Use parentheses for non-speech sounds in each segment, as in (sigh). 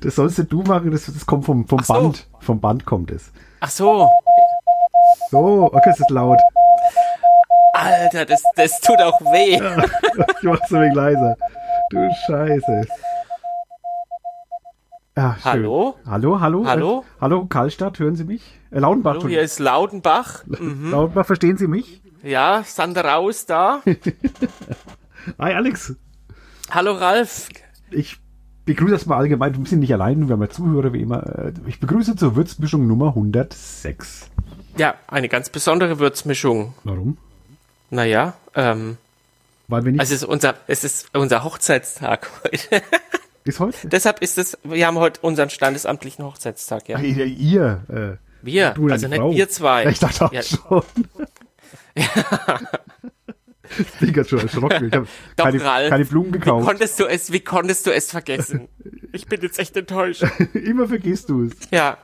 Das sollst du machen, das, das kommt vom, vom so. Band. Vom Band kommt es. Ach so. So, okay, es ist laut. Alter, das, das tut auch weh. (laughs) Ich mach's ein wenig leiser. Du Scheiße. Ja, schön. Hallo? Hallo, hallo? Hallo? Äh, hallo, Karlstadt, hören Sie mich? Äh, Lautenbach, Hallo, hier ist Laudenbach. Entschuldigung. (laughs) Lautenbach, verstehen Sie mich? Ja, Sander Raus da. (laughs) Hi, Alex. Hallo Ralf. Ich begrüße erstmal allgemein, wir sind nicht allein, wir haben ja Zuhörer wie immer. Äh, Ich begrüße zur Würzmischung Nummer 106. Ja, eine ganz besondere Würzmischung. Warum? Naja, ähm, Weil wir nicht. also es ist unser, es ist unser Hochzeitstag heute. (laughs) ist heute? Deshalb ist es, wir haben heute unseren standesamtlichen Hochzeitstag, ja. Ach, ihr, ihr äh, Wir, du also nicht Frau. wir zwei. Ich dachte auch Ja. schon. (laughs) (laughs) ich (laughs) bin ganz schon erschrocken. Ich habe (laughs) Doch, keine, Ralf, keine Blumen Wie gekauft. konntest du es, wie konntest du es vergessen? (laughs) Ich bin jetzt echt enttäuscht. Immer vergisst du es. Ja.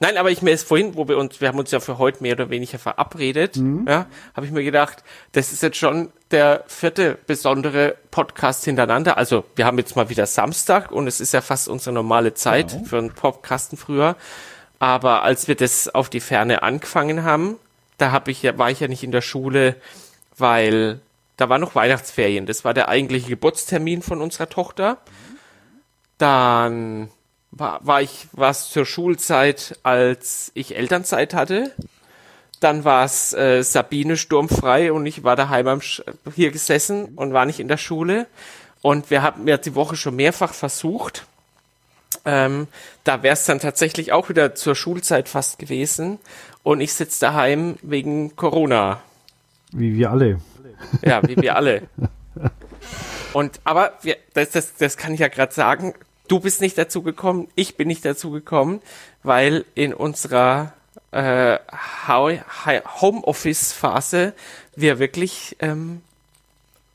Nein, aber ich mir ist vorhin, wo wir uns, wir haben uns ja für heute mehr oder weniger verabredet, ja, habe ich mir gedacht, das ist jetzt schon der vierte besondere Podcast hintereinander. Also wir haben jetzt mal wieder Samstag und es ist ja fast unsere normale Zeit Genau. für einen Podcasten früher. Aber als wir das auf die Ferne angefangen haben, da habe ich ja, war ich ja nicht in der Schule, weil da war noch Weihnachtsferien. Das war der eigentliche Geburtstermin von unserer Tochter. Dann war, war ich was zur Schulzeit, als ich Elternzeit hatte. Dann war es äh, Sabine sturmfrei und ich war daheim am Sch hier gesessen und war nicht in der Schule. Und wir haben ja die Woche schon mehrfach versucht. Ähm, da wäre es dann tatsächlich auch wieder zur Schulzeit fast gewesen. Und ich sitze daheim wegen Corona. Wie wir alle. Ja, wie wir alle. Und aber wir, das, das, das kann ich ja gerade sagen. Du bist nicht dazu gekommen, ich bin nicht dazu gekommen, weil in unserer äh, Homeoffice-Phase wir wirklich ähm,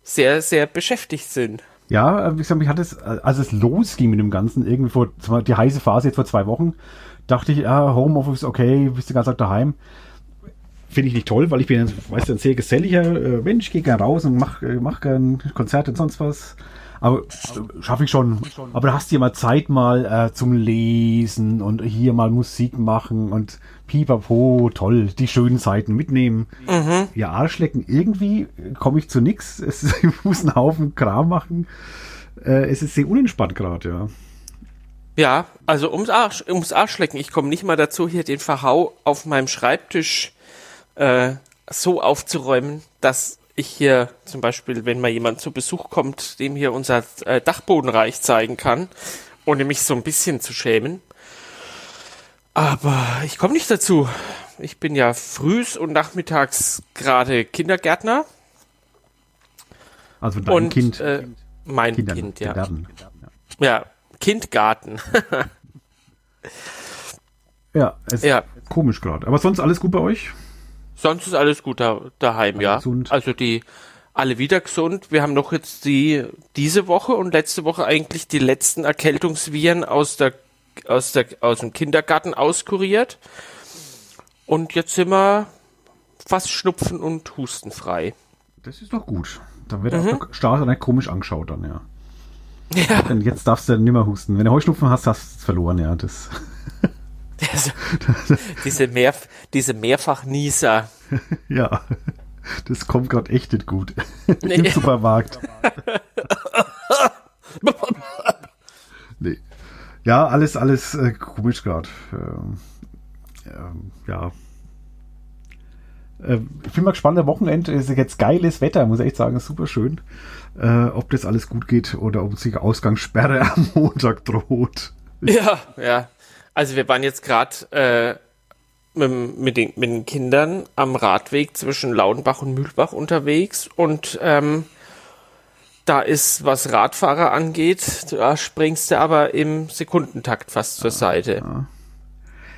sehr, sehr beschäftigt sind. Ja, äh, wie gesagt, ich hatte es, äh, als es losging mit dem Ganzen, irgendwie vor zwar die heiße Phase jetzt vor zwei Wochen, dachte ich, ja, Homeoffice, okay, bist den ganzen Tag daheim. Finde ich nicht toll, weil ich bin, ein, weißt du, ein sehr geselliger äh, Mensch, gehe gern raus und mach, äh, mach gern Konzerte und sonst was. Aber schaffe ich schon. Aber da hast du ja mal Zeit mal äh, zum Lesen und hier mal Musik machen und pipapo, toll, die schönen Zeiten mitnehmen. Ja, Arschlecken, irgendwie komme ich zu nix. (laughs) Es, ich muss einen Haufen Kram machen. Äh, es ist sehr unentspannt gerade, ja. Ja, also ums, Arsch, ums Arschlecken. Ich komme nicht mal dazu, hier den Verhau auf meinem Schreibtisch äh, so aufzuräumen, dass ich hier zum Beispiel, wenn mal jemand zu Besuch kommt, dem hier unser äh, Dachbodenreich zeigen kann, ohne mich so ein bisschen zu schämen. Aber ich komme nicht dazu. Ich bin ja frühs und nachmittags gerade Kindergärtner Also dein und Kind. äh, mein Kindern, Kind, ja. Kindergarten. Ja, Kindgarten. Ja, es ist Ja. komisch gerade. Aber sonst alles gut bei euch? Sonst ist alles gut da, daheim, ja. gesund. Also die alle wieder gesund. Wir haben noch jetzt die diese Woche und letzte Woche eigentlich die letzten Erkältungsviren aus der aus der aus dem Kindergarten auskuriert. Und jetzt sind wir fast schnupfen und hustenfrei. Das ist doch gut. Dann wird Mhm. der Start nicht komisch angeschaut dann, ja. Ja, Denn jetzt darfst du nimmer husten. Wenn du Heuschnupfen hast, hast du es verloren, ja. Das, (laughs) also, diese mehr diese Mehrfachnieser. (laughs) ja. Das kommt gerade echt nicht gut. (laughs) Nee. Im Supermarkt. (laughs) nee. Ja, alles, alles äh, komisch gerade. Ähm, ähm, ja. Äh, ich bin mal gespannt, am Wochenende ist jetzt geiles Wetter, muss ich echt sagen, ist super schön. Äh, ob das alles gut geht oder ob sich Ausgangssperre am Montag droht. Ja, ja. Also wir waren jetzt gerade äh, mit, mit, den, mit den Kindern am Radweg zwischen Laudenbach und Mühlbach unterwegs und ähm, da ist, was Radfahrer angeht, da springst du aber im Sekundentakt fast zur Seite.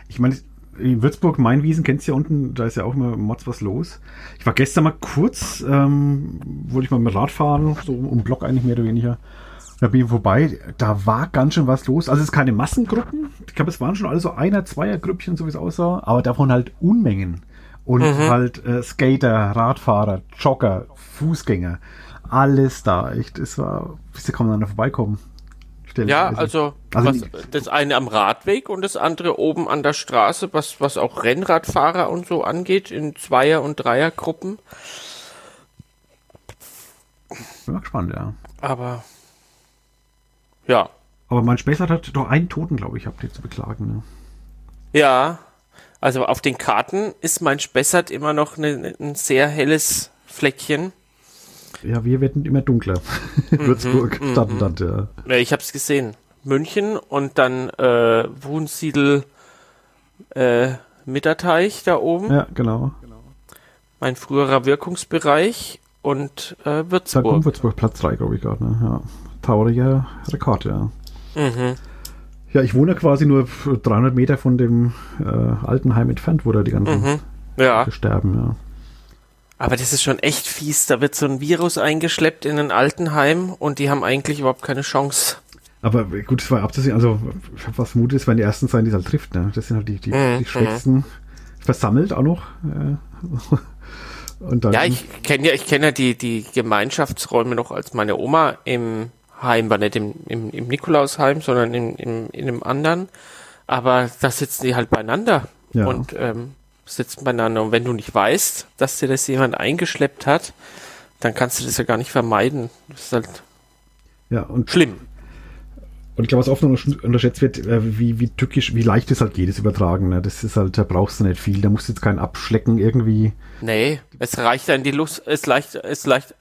Ich meine, in Würzburg, Mainwiesen, kennst du ja unten, da ist ja auch immer Mods was los. Ich war gestern mal kurz, ähm, wollte ich mal mit Rad fahren, so um Block eigentlich mehr oder weniger. Da bin ich vorbei, da war ganz schön was los. Also es ist keine Massengruppen. Ich glaube, es waren schon alle so einer, zweier Grüppchen, so wie es aussah, aber davon halt Unmengen. Und halt äh, Skater, Radfahrer, Jogger, Fußgänger, alles da. Echt, es war, da kann man dann vorbeikommen. Ja, also, Also was, das eine am Radweg und das andere oben an der Straße, was, was auch Rennradfahrer und so angeht, in Zweier- und Dreiergruppen. Bin mal gespannt, ja. Aber ja, Aber mein Spessart hat doch einen Toten, glaube ich, habt ihr zu beklagen. Ne? ja. Also auf den Karten ist mein Spessart immer noch ne, ein sehr helles Fleckchen. Ja, wir werden immer dunkler. (laughs) Würzburg, Stadtland, ja. Ja, ich habe es gesehen. München und dann äh, Wunsiedel äh, Mitterteich da oben, Ja, genau. mein früherer Wirkungsbereich und äh. Würzburg. Würzburg, Platz 3, glaube ich gerade. Ne? Ja. Trauriger Rekord, ja. Mhm. Ja, ich wohne quasi nur 300 Meter von dem äh, Altenheim entfernt, wo da die ganzen Mhm. Ja, sterben, ja. aber das ist schon echt fies. Da wird so ein Virus eingeschleppt in ein Altenheim und die haben eigentlich überhaupt keine Chance. Aber gut, es war abzusehen, also ich habe was vermutet, es werden die ersten sein, die es halt trifft. Ne? Das sind halt die, die, Mhm, die Schwächsten. Versammelt auch noch. Äh, (laughs) und dann, Ja, ich kenne ja, ich kenne ja die, die Gemeinschaftsräume noch, als meine Oma im Heim war, nicht im, im, im Nikolausheim, sondern im, im, in einem anderen. Aber da sitzen die halt beieinander Ja. und ähm, sitzen beieinander. Und wenn du nicht weißt, dass dir das jemand eingeschleppt hat, dann kannst du das ja gar nicht vermeiden. Das ist halt ja, und, schlimm. und ich glaube, was oft noch unterschätzt wird, äh, wie, wie tückisch, wie leicht es halt das Übertragen. Ne? Das ist halt, da brauchst du nicht viel. Da musst du jetzt keinen Abschlecken irgendwie. Nee, es reicht dann die Lust, es leicht, es leicht,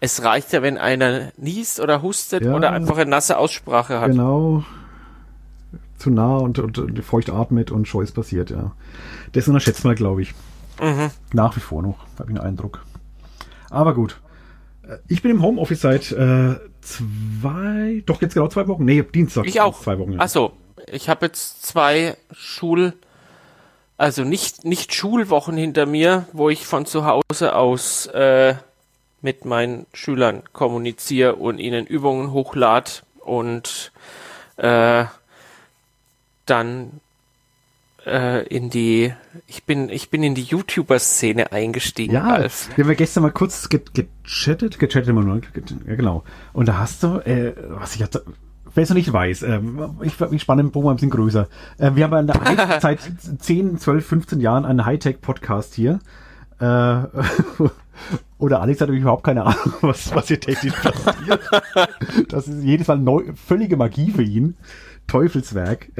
es reicht ja, wenn einer niest oder hustet Ja. oder einfach eine nasse Aussprache hat. Genau. Zu nah und, und, und feucht atmet und Scheuß passiert, ja. Das unterschätzt man, glaube ich. Mhm. Nach wie vor noch, habe ich den Eindruck. Aber gut. Äh, Ich bin im Homeoffice seit äh, zwei, doch jetzt genau zwei Wochen. Nee, Dienstag. Ich auch. Zwei Wochen. Ja. Ach so, ich habe jetzt zwei Schul, also nicht nicht Schulwochen hinter mir, wo ich von zu Hause aus äh, mit meinen Schülern kommuniziere und ihnen Übungen hochlad und äh, dann äh, in die ich bin ich bin in die YouTuber-Szene eingestiegen, Ja, Ralf. wir haben ja gestern mal kurz ge gechattet, gechattet immer nur, ja genau. Und da hast du, äh, was ich hatte, wer es noch nicht weiß, ähm, ich, ich spanne den Bogen ein bisschen größer. Äh, wir haben eine, seit 10, 12, 15 Jahren einen Hightech-Podcast hier. Äh, (laughs) oder Alex hat überhaupt keine Ahnung, (laughs) was, was hier technisch passiert. Das ist jedes Mal neu, völlige Magie für ihn. Teufelswerk. (laughs)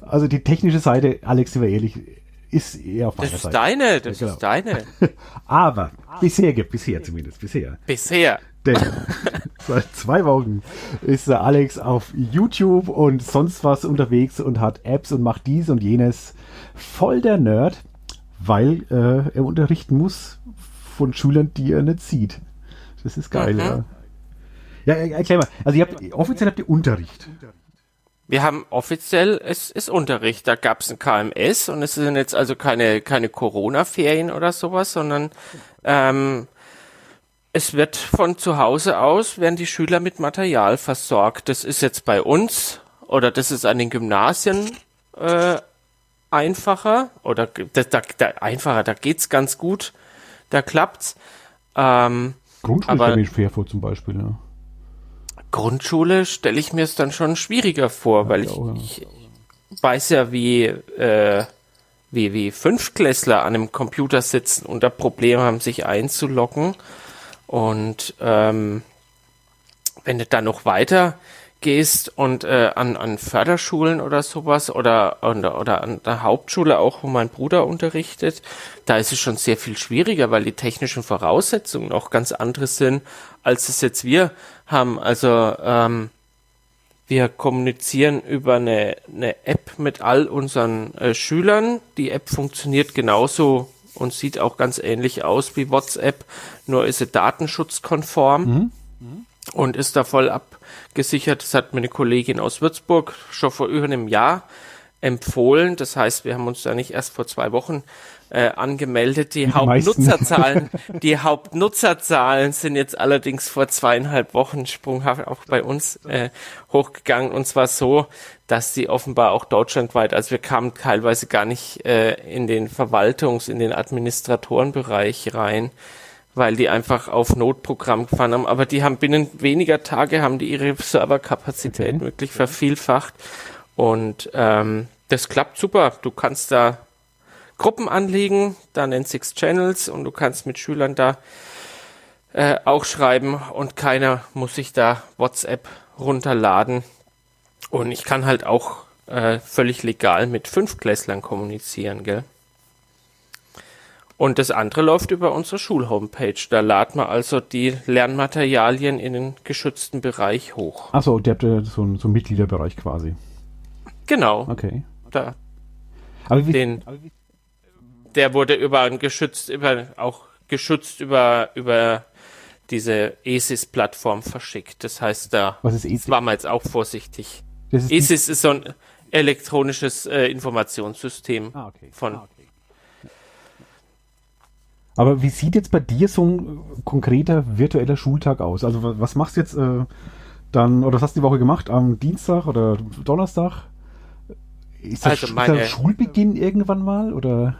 Also die technische Seite, Alex, sind wir ehrlich, ist eher auf Das meiner ist Seite. deine, das Ja, genau. ist deine. Aber bisher, bisher zumindest, bisher. Bisher. Denn seit zwei Wochen ist der Alex auf YouTube und sonst was unterwegs und hat Apps und macht dies und jenes. Voll der Nerd, weil äh, er unterrichten muss von Schülern, die er nicht sieht. Das ist geil, Mhm. ja. Ja, erklär mal. Also ihr habt, offiziell habt ihr Unterricht. Wir haben offiziell, es ist Unterricht, da gab es ein KMS und es sind jetzt also keine, keine Corona-Ferien oder sowas, sondern ähm, es wird von zu Hause aus, werden die Schüler mit Material versorgt. Das ist jetzt bei uns oder das ist an den Gymnasien äh, einfacher oder da, da, da, einfacher, da geht's ganz gut, da klappt's. Ähm, Grundschule stelle ich mir schwer vor zum Beispiel. Ja. Grundschule stelle ich mir es dann schon schwieriger vor, weil ich, auch, ja. ich weiß ja, wie, äh, wie, wie Fünftklässler an einem Computer sitzen und da Probleme haben, sich einzuloggen. Und ähm, wenn du dann noch weiter gehst und äh, an, an Förderschulen oder sowas oder, oder, oder an der Hauptschule auch, wo mein Bruder unterrichtet, da ist es schon sehr viel schwieriger, weil die technischen Voraussetzungen auch ganz andere sind, als es jetzt wir haben. Also ähm, wir kommunizieren über eine, eine App mit all unseren äh, Schülern. Die App funktioniert genauso und sieht auch ganz ähnlich aus wie WhatsApp, nur ist sie datenschutzkonform und ist da voll abgesichert. Das hat mir eine Kollegin aus Würzburg schon vor über einem Jahr empfohlen. Das heißt, wir haben uns da nicht erst vor zwei Wochen äh, angemeldet. Die, die. Hauptnutzerzahlen, (laughs) die Hauptnutzerzahlen sind jetzt allerdings vor zweieinhalb Wochen sprunghaft auch bei uns äh, hochgegangen und zwar so, dass sie offenbar auch deutschlandweit, also wir kamen teilweise gar nicht äh, in den Verwaltungs-, in den Administratorenbereich rein, weil die einfach auf Notprogramm gefahren haben. Aber die haben binnen weniger Tage haben die ihre Serverkapazität Okay. wirklich vervielfacht. Und ähm, das klappt super. Du kannst da Gruppen anlegen, da nennt sich's Channels und du kannst mit Schülern da äh, auch schreiben und keiner muss sich da WhatsApp runterladen. Und ich kann halt auch äh, völlig legal mit Fünftklässlern kommunizieren, gell? Und das andere läuft über unsere Schulhomepage. Da laden wir also die Lernmaterialien in den geschützten Bereich hoch. Achso, der habt ja so einen, so einen Mitgliederbereich quasi. Genau. Okay. Da, Aber wie, den, der wurde über ein geschützt, über, auch geschützt über, über diese ESIS-Plattform verschickt. Das heißt, da was ist ESIS? waren wir jetzt auch vorsichtig. Ist ESIS ist so ein elektronisches äh, Informationssystem Ah, okay. von Ah, okay. Aber wie sieht jetzt bei dir so ein äh, konkreter virtueller Schultag aus? Also wa- was machst du jetzt äh, dann, oder was hast du die Woche gemacht? Am Dienstag oder Donnerstag? Ist das, Also ist meine- der Schulbeginn irgendwann mal? Oder?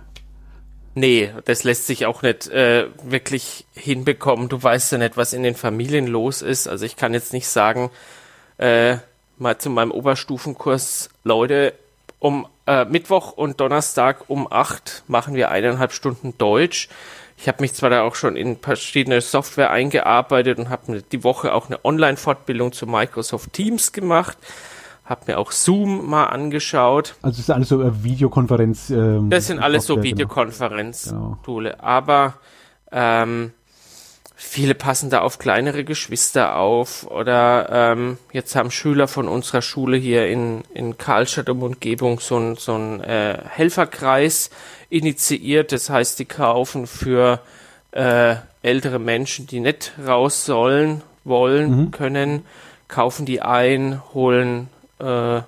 Nee, das lässt sich auch nicht äh, wirklich hinbekommen. Du weißt ja nicht, was in den Familien los ist. Also ich kann jetzt nicht sagen, äh, mal zu meinem Oberstufenkurs, Leute, um äh, Mittwoch und Donnerstag um acht machen wir eineinhalb Stunden Deutsch. Ich habe mich zwar da auch schon in verschiedene Software eingearbeitet und habe die Woche auch eine Online-Fortbildung zu Microsoft Teams gemacht, habe mir auch Zoom mal angeschaut. Also das ist alles so äh, Videokonferenz. Ähm, Das sind alles so Software, genau. Videokonferenz-Toole. Aber ähm, viele passen da auf kleinere Geschwister auf. Oder ähm, jetzt haben Schüler von unserer Schule hier in, in Karlstadt und Umgebung so ein, so ein äh, Helferkreis initiiert. Das heißt, die kaufen für äh, ältere Menschen, die nicht raus sollen, wollen, können, kaufen die ein, holen äh,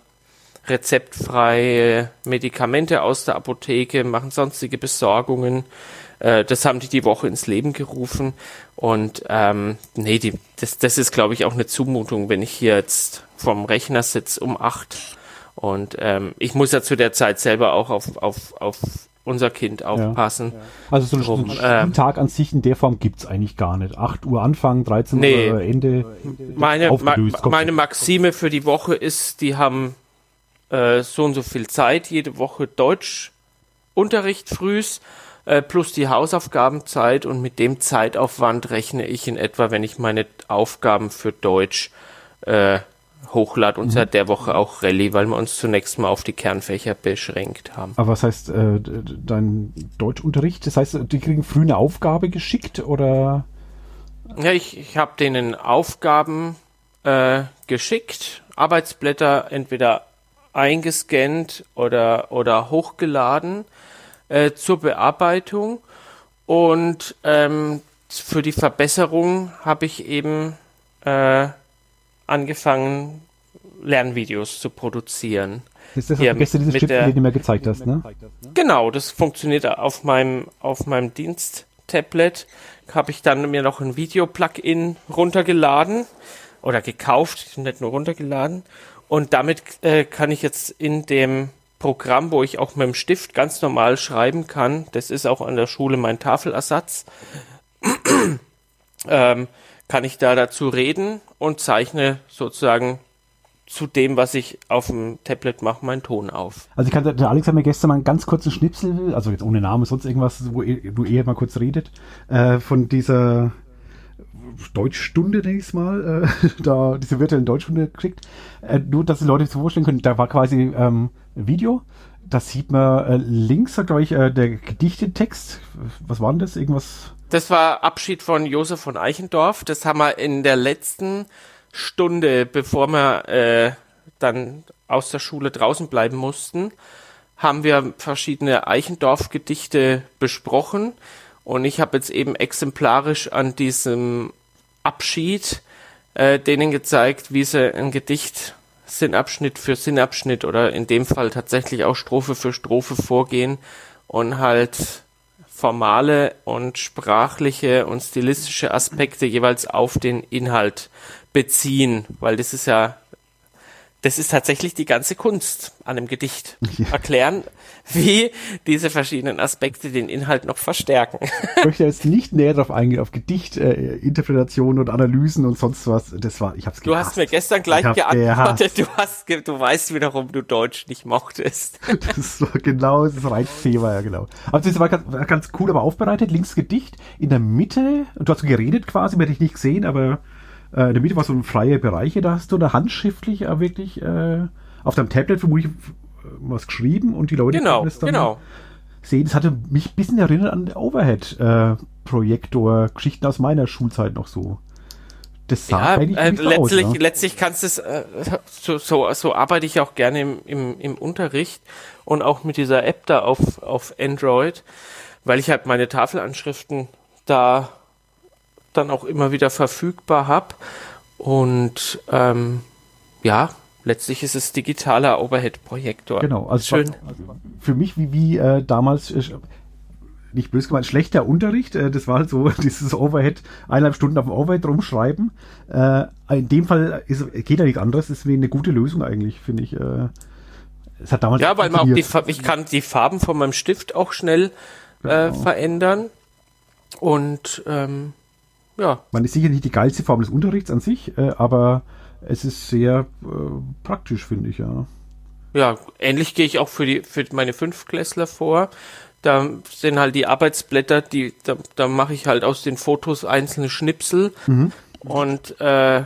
rezeptfreie Medikamente aus der Apotheke, machen sonstige Besorgungen. Äh, das haben die die Woche ins Leben gerufen. Und ähm, nee, die, das, das ist, glaube ich, auch eine Zumutung, wenn ich hier jetzt vom Rechner sitze um acht. Und ähm, ich muss ja zu der Zeit selber auch auf, auf, auf unser Kind aufpassen. Also so, so einen ähm, Tag an sich in der Form gibt's eigentlich gar nicht. 8 Uhr Anfang, 13 Nee. Uhr Ende. Meine, ma, Aufgelöst, meine Maxime für die Woche ist, die haben äh, so und so viel Zeit, jede Woche Deutschunterricht frühs, äh, plus die Hausaufgabenzeit und mit dem Zeitaufwand rechne ich in etwa, wenn ich meine Aufgaben für Deutsch äh, hochlade und seit der Woche auch Rallye, weil wir uns zunächst mal auf die Kernfächer beschränkt haben. Aber was heißt äh, dein Deutschunterricht? Das heißt, die kriegen früh eine Aufgabe geschickt oder? Ja, ich, ich habe denen Aufgaben äh, geschickt, Arbeitsblätter entweder eingescannt oder, oder hochgeladen äh, zur Bearbeitung. Und ähm, für die Verbesserung habe ich eben äh, angefangen, Lernvideos zu produzieren. Ist das, was du gestern dieses Stück, der- den du mir gezeigt hast, ne? Genau, das funktioniert auf meinem, auf meinem Dienst-Tablet. Habe ich dann mir noch ein Video-Plugin runtergeladen oder gekauft, nicht nur runtergeladen. Und damit äh, kann ich jetzt in dem Programm, wo ich auch mit dem Stift ganz normal schreiben kann, das ist auch an der Schule mein Tafelersatz, (clears throat) ähm, kann ich da dazu reden und zeichne sozusagen zu dem, was ich auf dem Tablet mache, meinen Ton auf. Also ich kann, der Alex hat mir gestern mal einen ganz kurzen Schnipsel, also jetzt ohne Name, sonst irgendwas, wo ihr- du eher mal kurz redet, äh, von dieser Deutschstunde, denke ich mal, äh, (laughs) da diese virtuellen Deutschstunde gekriegt. Äh, nur, dass die Leute sich vorstellen können, da war quasi ähm, Video, da sieht man äh, links, glaube ich, äh, der Gedichtetext. Was war denn das? Irgendwas? Das war Abschied von Josef von Eichendorff. Das haben wir in der letzten Stunde, bevor wir äh, dann aus der Schule draußen bleiben mussten, haben wir verschiedene Eichendorff-Gedichte besprochen. Und ich habe jetzt eben exemplarisch an diesem Abschied äh, denen gezeigt, wie sie ein Gedicht Sinnabschnitt für Sinnabschnitt oder in dem Fall tatsächlich auch Strophe für Strophe vorgehen und halt formale und sprachliche und stilistische Aspekte jeweils auf den Inhalt beziehen, weil das ist ja das ist tatsächlich die ganze Kunst an einem Gedicht. Erklären, wie diese verschiedenen Aspekte den Inhalt noch verstärken. Ich möchte jetzt nicht näher darauf eingehen, auf Gedicht, äh, und Analysen und sonst was. Das war, ich hab's gehasst. Du hast mir gestern gleich geantwortet, du hast, du weißt wiederum, du Deutsch nicht mochtest. (laughs) Das war genau das Reizthema, ja genau. Aber das war ganz, ganz cool, aber aufbereitet. Links Gedicht, in der Mitte, und du hast geredet quasi, man hätte ich nicht gesehen, aber äh, in der Mitte war so ein freier Bereich, da hast du da handschriftlich äh, wirklich äh, auf deinem Tablet vermutlich was geschrieben und die Leute genau, das dann genau. sehen. Das hatte mich ein bisschen erinnert an Overhead-Projektor, äh, Geschichten aus meiner Schulzeit noch so. Das sah ja, äh, letztlich, aus, ne? letztlich kannst du es, äh, so, so, so arbeite ich auch gerne im, im, im Unterricht und auch mit dieser App da auf, auf Android, weil ich halt meine Tafelanschriften da dann auch immer wieder verfügbar habe. Und ähm, ja, letztlich ist es digitaler Overhead-Projektor. Genau, also Schön. War, für mich wie, wie äh, damals, äh, nicht böse gemeint, schlechter Unterricht. Äh, das war halt so (laughs) dieses Overhead, eineinhalb Stunden auf dem Overhead rumschreiben. Äh, in dem Fall ist, geht ja nichts anderes, ist wie eine gute Lösung eigentlich, finde ich. Äh, es hat damals ja, weil man auch die, ich kann die Farben von meinem Stift auch schnell genau. verändern. Und ähm, ja. Man ist sicher nicht die geilste Form des Unterrichts an sich, äh, aber es ist sehr äh, praktisch, finde ich, ja. Ja, ähnlich gehe ich auch für die für meine Fünfklässler vor. Da sind halt die Arbeitsblätter, die da, da mache ich halt aus den Fotos einzelne Schnipsel mhm. und äh,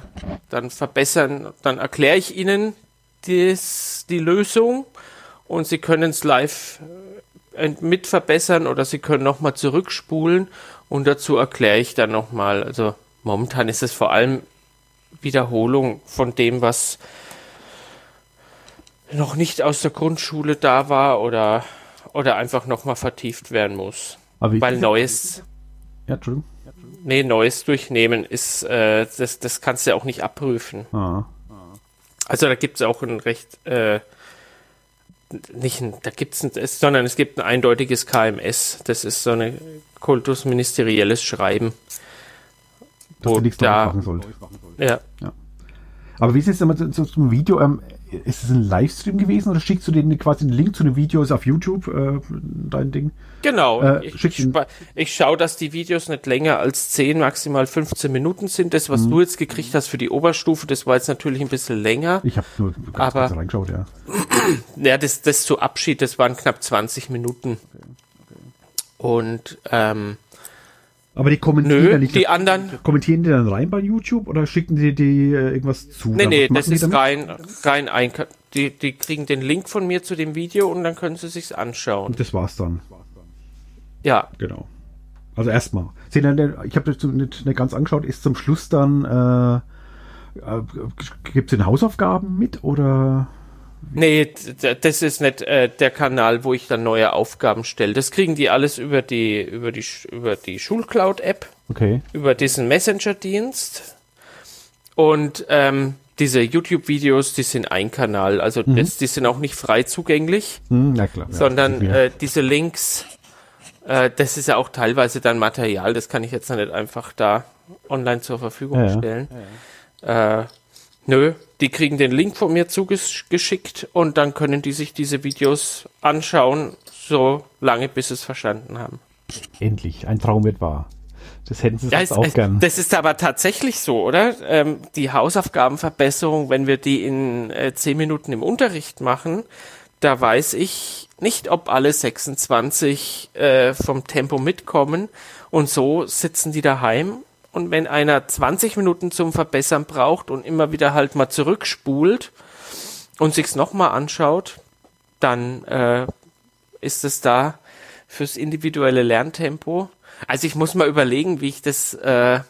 dann verbessern, dann erkläre ich ihnen dies, die Lösung und sie können es live äh, mit verbessern oder sie können nochmal zurückspulen und dazu erkläre ich dann nochmal, also momentan ist es vor allem Wiederholung von dem, was noch nicht aus der Grundschule da war oder, oder einfach nochmal vertieft werden muss. Weil Neues. Ja, Entschuldigung. Nee, Neues durchnehmen ist, äh, das, das kannst du ja auch nicht abprüfen. Ah. Also da gibt es auch ein recht, äh, nicht ein, da gibt es, sondern es gibt ein eindeutiges KMS. Das ist so eine kultusministerielles Schreiben. Dass du nichts da, machen sollst. Ja. ja. Aber wie ist es denn zu, zu, zum Video? Ähm, ist es ein Livestream gewesen oder schickst du denen quasi einen Link zu den Videos auf YouTube, äh, dein Ding? Genau. Äh, ich, ich, ich schaue, dass die Videos nicht länger als 10, maximal 15 Minuten sind. Das, was mhm. du jetzt gekriegt hast für die Oberstufe, das war jetzt natürlich ein bisschen länger. Ich habe nur ganz aber, reingeschaut, ja. (clears throat) ja, das, das zu Abschied, das waren knapp 20 Minuten. Okay. Und ähm, aber die kommentieren Nö, nicht. Die anderen. Kommentieren die dann rein bei YouTube oder schicken die, die äh, irgendwas zu? Nee, nee, das ist rein, rein ein, die, die kriegen den Link von mir zu dem Video und dann können sie sich's anschauen. Und das war's dann. Ja. Genau. Also erstmal. Ich habe das nicht, nicht ganz angeschaut, ist zum Schluss dann, äh, äh, gibt es den Hausaufgaben mit oder? Nee, das ist nicht äh, der Kanal, wo ich dann neue Aufgaben stelle. Das kriegen die alles über die, über die, über die Schulcloud-App. Okay. Über diesen Messenger-Dienst. Und ähm, diese YouTube-Videos, die sind ein Kanal. Also mhm. das, die sind auch nicht frei zugänglich. Mhm, na klar. Sondern ja, äh, diese Links, äh, das ist ja auch teilweise dann Material, das kann ich jetzt nicht einfach da online zur Verfügung ja, stellen. Ja. Äh, Nö, die kriegen den Link von mir zugeschickt und dann können die sich diese Videos anschauen, so lange bis sie es verstanden haben. Endlich, ein Traum wird wahr. Das hätten sie ja, auch gern. Das ist aber tatsächlich so, oder? Ähm, die Hausaufgabenverbesserung, wenn wir die in äh, 10 Minuten im Unterricht machen, da weiß ich nicht, ob alle 26 äh, vom Tempo mitkommen und so sitzen die daheim und wenn einer 20 Minuten zum Verbessern braucht und immer wieder halt mal zurückspult und sich's nochmal anschaut, dann äh, ist es da fürs individuelle Lerntempo. Also ich muss mal überlegen, wie ich das, äh,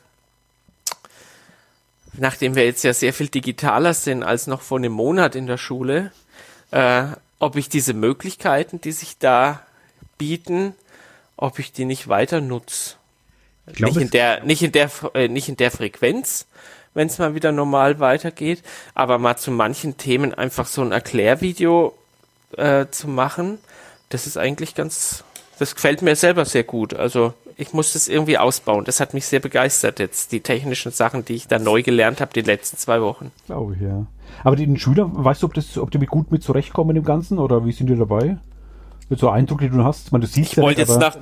nachdem wir jetzt ja sehr viel digitaler sind als noch vor einem Monat in der Schule, äh, ob ich diese Möglichkeiten, die sich da bieten, ob ich die nicht weiter nutze. Glaub, nicht in der, nicht in der, äh, nicht in der Frequenz, wenn es mal wieder normal weitergeht, aber mal zu manchen Themen einfach so ein Erklärvideo äh, zu machen, das ist eigentlich ganz, das gefällt mir selber sehr gut. Also ich muss das irgendwie ausbauen. Das hat mich sehr begeistert jetzt, die technischen Sachen, die ich da neu gelernt habe die letzten zwei Wochen. Glaube ich, ja. Aber den Schülern, weißt du, ob, das, ob die mit gut mit zurechtkommen im Ganzen oder wie sind die dabei? Mit so Eindruck, den du hast? Ich meine, du siehst ich ja wollte jetzt nach,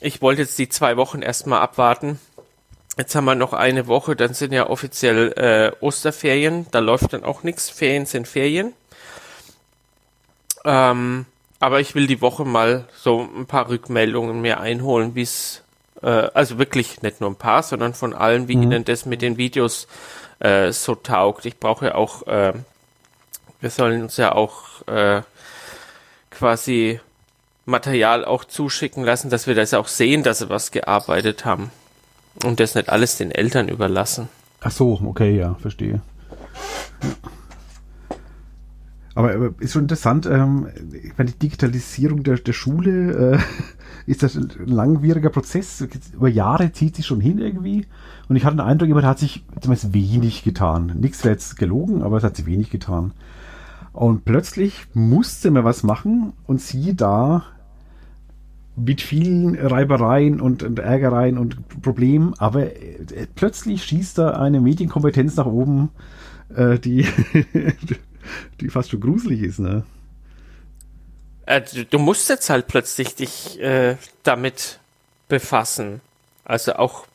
ich wollte jetzt die zwei Wochen erstmal abwarten. Jetzt haben wir noch eine Woche, dann sind ja offiziell äh, Osterferien, da läuft dann auch nichts. Ferien sind Ferien. Ähm, aber ich will die Woche mal so ein paar Rückmeldungen mehr einholen, wie es, äh, also wirklich nicht nur ein paar, sondern von allen, wie mhm. ihnen das mit den Videos äh, so taugt. Ich brauche ja auch, äh, wir sollen uns ja auch äh, quasi Material auch zuschicken lassen, dass wir das auch sehen, dass sie was gearbeitet haben. Und das nicht alles den Eltern überlassen. Ach so, okay, ja, verstehe. Ja. Aber, ist schon interessant, ähm, ich meine, die Digitalisierung der, der Schule äh, (laughs) ist das ein langwieriger Prozess. Über Jahre zieht sich schon hin irgendwie. Und ich hatte den Eindruck, jemand hat sich zumindest wenig getan. Nichts wäre jetzt gelogen, aber es hat sich wenig getan. Und plötzlich musste man was machen und siehe da, mit vielen Reibereien und, und Ärgereien und Problemen, aber äh, plötzlich schießt da eine Medienkompetenz nach oben, äh, die (laughs) die fast schon gruselig ist, ne? Äh, du musst jetzt halt plötzlich dich äh, damit befassen. Also auch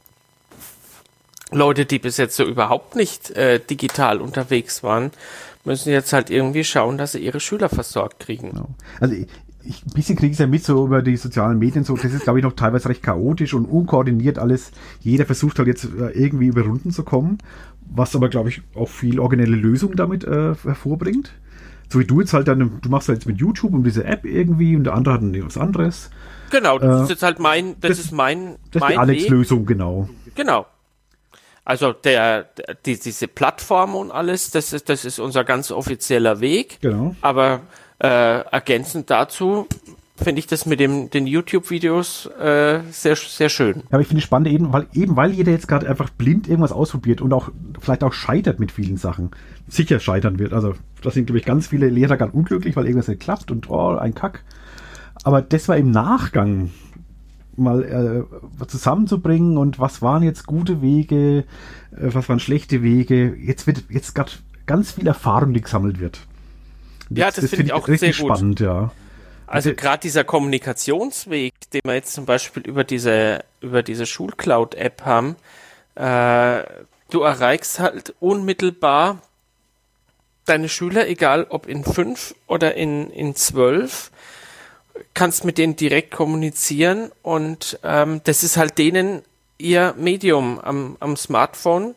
Leute, die bis jetzt so überhaupt nicht äh, digital unterwegs waren, müssen jetzt halt irgendwie schauen, dass sie ihre Schüler versorgt kriegen. Genau. Also ich, ich, ein bisschen kriege ich es ja mit so über die sozialen Medien so. Das ist, glaube ich, noch teilweise recht chaotisch und unkoordiniert alles. Jeder versucht halt jetzt äh, irgendwie über Runden zu kommen was aber, glaube ich, auch viel originelle Lösungen damit äh, hervorbringt. So wie du jetzt halt dann, du machst halt jetzt mit YouTube und diese App irgendwie und der andere hat was anderes. Genau, das äh, ist jetzt halt mein, das, das ist mein, das ist die Alex-Lösung, genau. Genau. Also der, der die, diese Plattform und alles, das ist, das ist unser ganz offizieller Weg. Genau. Aber äh, ergänzend dazu finde ich das mit dem, den YouTube-Videos äh, sehr, sehr schön. Ja, aber ich finde es spannend, eben weil, eben weil jeder jetzt gerade einfach blind irgendwas ausprobiert und auch vielleicht auch scheitert mit vielen Sachen. Sicher scheitern wird. Also, das sind, glaube ich, ganz viele Lehrer gerade unglücklich, weil irgendwas nicht klappt und oh, ein Kack. Aber das war im Nachgang mal äh, zusammenzubringen und was waren jetzt gute Wege, äh, was waren schlechte Wege. Jetzt wird jetzt gerade ganz viel Erfahrung, die gesammelt wird. ja, das, das finde ich auch sehr gut. spannend, ja. Also gerade dieser Kommunikationsweg, den wir jetzt zum Beispiel über diese, über diese Schulcloud-App haben, äh, du erreichst halt unmittelbar deine Schüler, egal ob in fünf oder in, in zwölf, kannst mit denen direkt kommunizieren und ähm, das ist halt denen ihr Medium am, am Smartphone,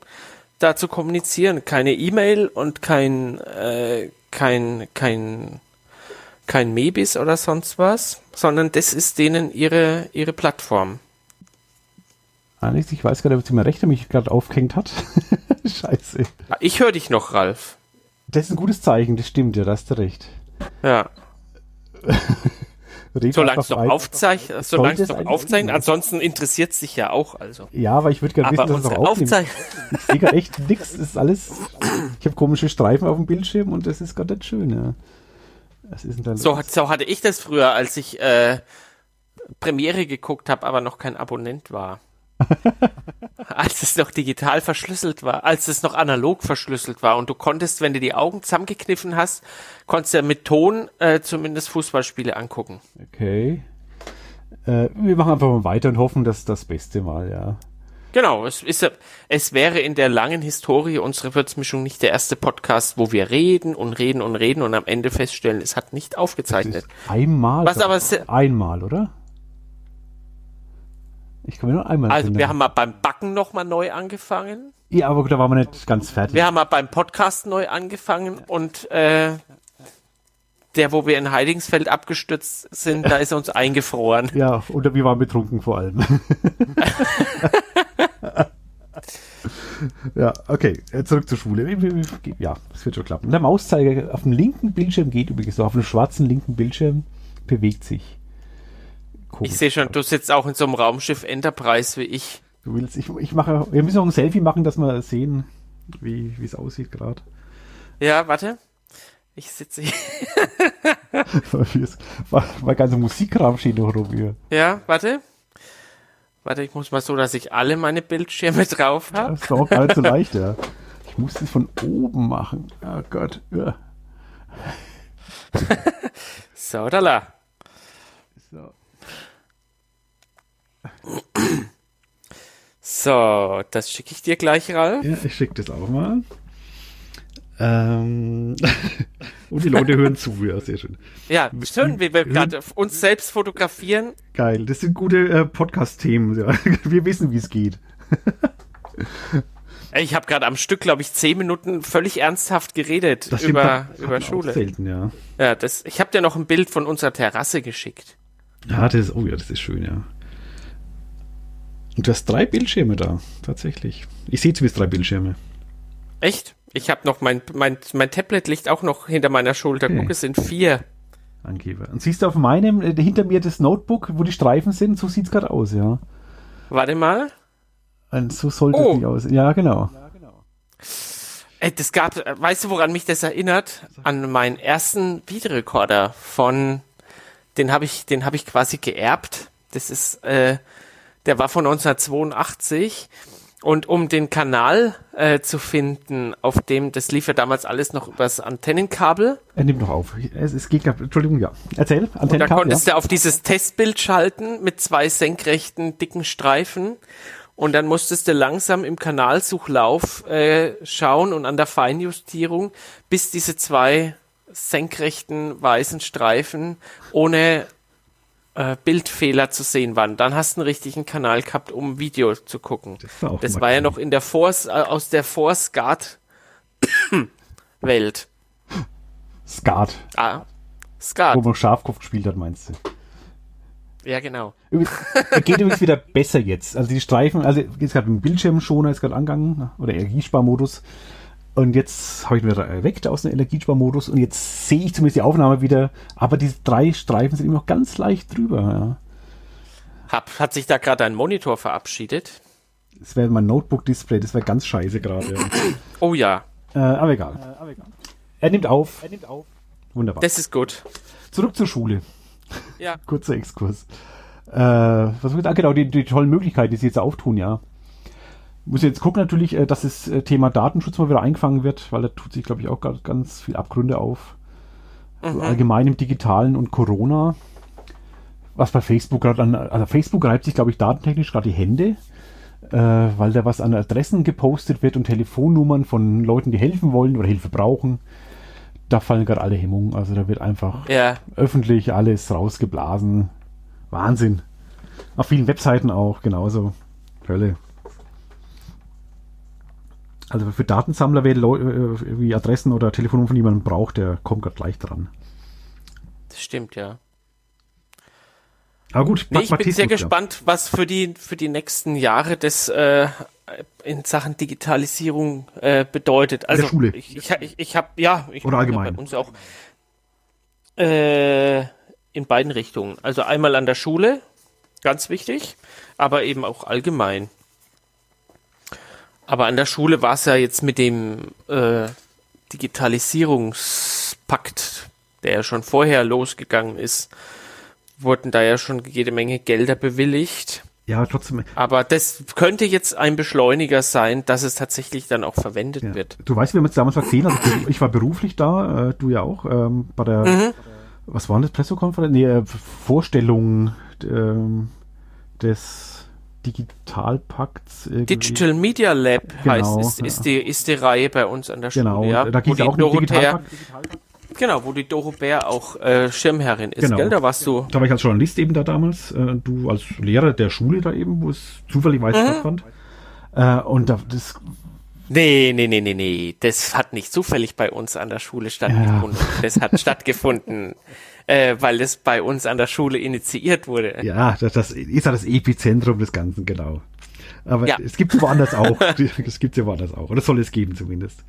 da zu kommunizieren. Keine E-Mail und kein, äh, kein, kein kein Mebis oder sonst was, sondern das ist denen ihre, ihre Plattform. Alex, ich weiß gerade, ob sie mir recht mich gerade aufgehängt hat. (laughs) Scheiße. Ich höre dich noch, Ralf. Das ist ein gutes Zeichen, das stimmt, ja, da hast du recht. Ja. (laughs) solange es noch aufzeichnet, solange es noch aufzeichnet, ansonsten interessiert es sich ja auch, also. Ja, aber ich würde gerne wissen, dass es noch aufnimmt. Ich sehe gerade echt nichts, ist alles, ich habe komische Streifen auf dem Bildschirm und das ist gerade nicht schön, ja. Was ist denn da so, so hatte ich das früher, als ich äh, Premiere geguckt habe, aber noch kein Abonnent war. (laughs) als es noch digital verschlüsselt war, als es noch analog verschlüsselt war und du konntest, wenn du die Augen zusammengekniffen hast, konntest du ja mit Ton äh, zumindest Fußballspiele angucken. Okay. Äh, wir machen einfach mal weiter und hoffen, dass das Beste mal, ja. Genau, es, ist, es wäre in der langen Historie unserer Würzmischung nicht der erste Podcast, wo wir reden und reden und reden und am Ende feststellen, es hat nicht aufgezeichnet. Einmal? Was aber einmal, oder? Ich kann mir nur einmal. Also wir haben mal beim Backen nochmal neu angefangen. Ja, aber da waren wir nicht ganz fertig. Wir haben mal beim Podcast neu angefangen und äh, der, wo wir in Heidingsfeld abgestürzt sind, da ist er uns eingefroren. Ja, oder wir waren betrunken vor allem. (laughs) ja, okay, äh, zurück zur Schule. Ja, es wird schon klappen. Der Mauszeiger auf dem linken Bildschirm geht übrigens so, auf dem schwarzen linken Bildschirm bewegt sich. Komisch. Ich sehe schon, du sitzt auch in so einem Raumschiff Enterprise wie ich. Du willst, ich, ich mache, wir müssen auch ein Selfie machen, dass wir sehen, wie es aussieht gerade. Ja, warte. Ich sitze hier. (laughs) weil ganze Musikraum steht noch rum hier. Ja, warte. Warte, ich muss mal so, dass ich alle meine Bildschirme (laughs) drauf habe. Das ist auch gar nicht so leicht, ja. Ich muss das von oben machen. Oh Gott. Ja. (laughs) so, da la. So. So, das schicke ich dir gleich, Ralf. Ja, ich schicke das auch mal. Ähm, (laughs) und die Leute hören zu, ja, sehr schön. Ja, schön, wie wir gerade uns selbst fotografieren. Geil, das sind gute äh, Podcast-Themen. Ja. (laughs) Wir wissen, wie es geht. (laughs) Ich habe gerade am Stück, glaube ich, zehn Minuten völlig ernsthaft geredet Das über, über Schule. Selten, ja. Ja, das, ich habe dir noch ein Bild von unserer Terrasse geschickt. Ja, das oh ja, das ist schön, ja. Und du hast drei Bildschirme da, tatsächlich. Ich sehe zumindest drei Bildschirme. Echt? Ich habe noch mein, mein, mein Tablet liegt auch noch hinter meiner Schulter. Okay. Guck, es sind vier. Angeber. Und siehst du auf meinem, äh, hinter mir das Notebook, wo die Streifen sind, so sieht's gerade aus, ja. Warte mal. Und so sollte Oh. es nicht aussehen. Ja, genau. Ey, das gab, äh, weißt du, woran mich das erinnert? An meinen ersten Videorekorder von, den habe ich, den habe ich quasi geerbt. Das ist, äh, der war von 1982. Und um den Kanal äh, zu finden, auf dem, das lief ja damals alles noch übers Antennenkabel. Er nimmt noch auf. Es, es geht, Entschuldigung, ja. Erzähl, Und da Antennenkabel, konntest ja. du auf dieses Testbild schalten mit zwei senkrechten, dicken Streifen. Und dann musstest du langsam im Kanalsuchlauf äh, schauen und an der Feinjustierung, bis diese zwei senkrechten weißen Streifen ohne äh, Bildfehler zu sehen waren. Dann hast du einen richtigen Kanal gehabt, um Video zu gucken. Das war Das war ja noch in der Force, äh, aus der Force-Guard (coughs) Welt. Skat, Ah, wo Skat. man Schafkopf gespielt hat, meinst du? Ja, genau. Geht übrigens wieder besser jetzt. Also die Streifen, also jetzt gerade mit dem Bildschirmschoner ist gerade angegangen, oder Energiesparmodus. Und jetzt habe ich ihn wieder erweckt aus dem Energiesparmodus und jetzt sehe ich zumindest die Aufnahme wieder, aber diese drei Streifen sind immer noch ganz leicht drüber. Ja. Hab, hat sich da gerade ein Monitor verabschiedet? Das wäre mein Notebook-Display, das wäre ganz scheiße gerade. Ja. Oh ja, äh, aber egal. Er nimmt auf. Er nimmt auf. Wunderbar. das ist gut. Zurück zur Schule. Ja. (laughs) Kurzer Exkurs. Äh, was wird, ah, genau, die, die tollen Möglichkeiten, die sie jetzt auftun, ja. Muss jetzt gucken natürlich, äh, dass das äh, Thema Datenschutz mal wieder eingefangen wird, weil da tut sich, glaube ich, auch ganz, ganz viel Abgründe auf. So allgemein im Digitalen und Corona. Was bei Facebook gerade an, also Facebook reibt sich, glaube ich, datentechnisch gerade die Hände, äh, weil da was an Adressen gepostet wird und Telefonnummern von Leuten, die helfen wollen oder Hilfe brauchen. Da fallen gerade alle Hemmungen. Also da wird einfach Ja, öffentlich alles rausgeblasen. Wahnsinn. Auf vielen Webseiten auch, genauso. Hölle. Also für Datensammler, wer Leu- äh, irgendwie Adressen oder Telefonnummern von jemandem braucht, der kommt gerade gleich dran. das stimmt, ja. Aber gut, Nee, ich bin sehr gespannt, was für die, für die nächsten Jahre das äh, in Sachen Digitalisierung äh, bedeutet. Also Schule. ich, ich, ich, ich habe ja ich Oder allgemein. bei uns auch äh, in beiden Richtungen. Also einmal an der Schule, ganz wichtig, aber eben auch allgemein. Aber an der Schule war es ja jetzt mit dem äh, Digitalisierungspakt, der ja schon vorher losgegangen ist, wurden da ja schon jede Menge Gelder bewilligt. Ja, trotzdem. Aber das könnte jetzt ein Beschleuniger sein, dass es tatsächlich dann auch verwendet Ja. wird. Du weißt, wir haben uns damals gesehen, also (laughs) ich- war beruflich da, äh, du ja auch, ähm, bei der, Mhm. was war das, Pressekonferenz? Nee, äh, Vorstellung ähm, des Digitalpakts. irgendwie. Digital Media Lab Genau, heißt, ist, ja. ist, die, ist die Reihe bei uns an der Schule. Genau, ja, da ging wo es auch um Digitalpakt. genau, wo die Doro Bär auch äh, Schirmherrin ist, Genau. gell? Da warst du. Da war ich als Journalist eben da damals, äh, du als Lehrer der Schule da eben, wo es zufälligerweise Mhm. stattfand. Äh, und da, das, Nee, nee, nee, nee, nee. Das hat nicht zufällig bei uns an der Schule stattgefunden. Das hat stattgefunden, (laughs) äh, weil es bei uns an der Schule initiiert wurde. ja, das, das ist ja das Epizentrum des Ganzen, genau. Aber Ja. es gibt es woanders auch. (laughs) Es gibt es ja woanders auch. Oder soll es geben zumindest.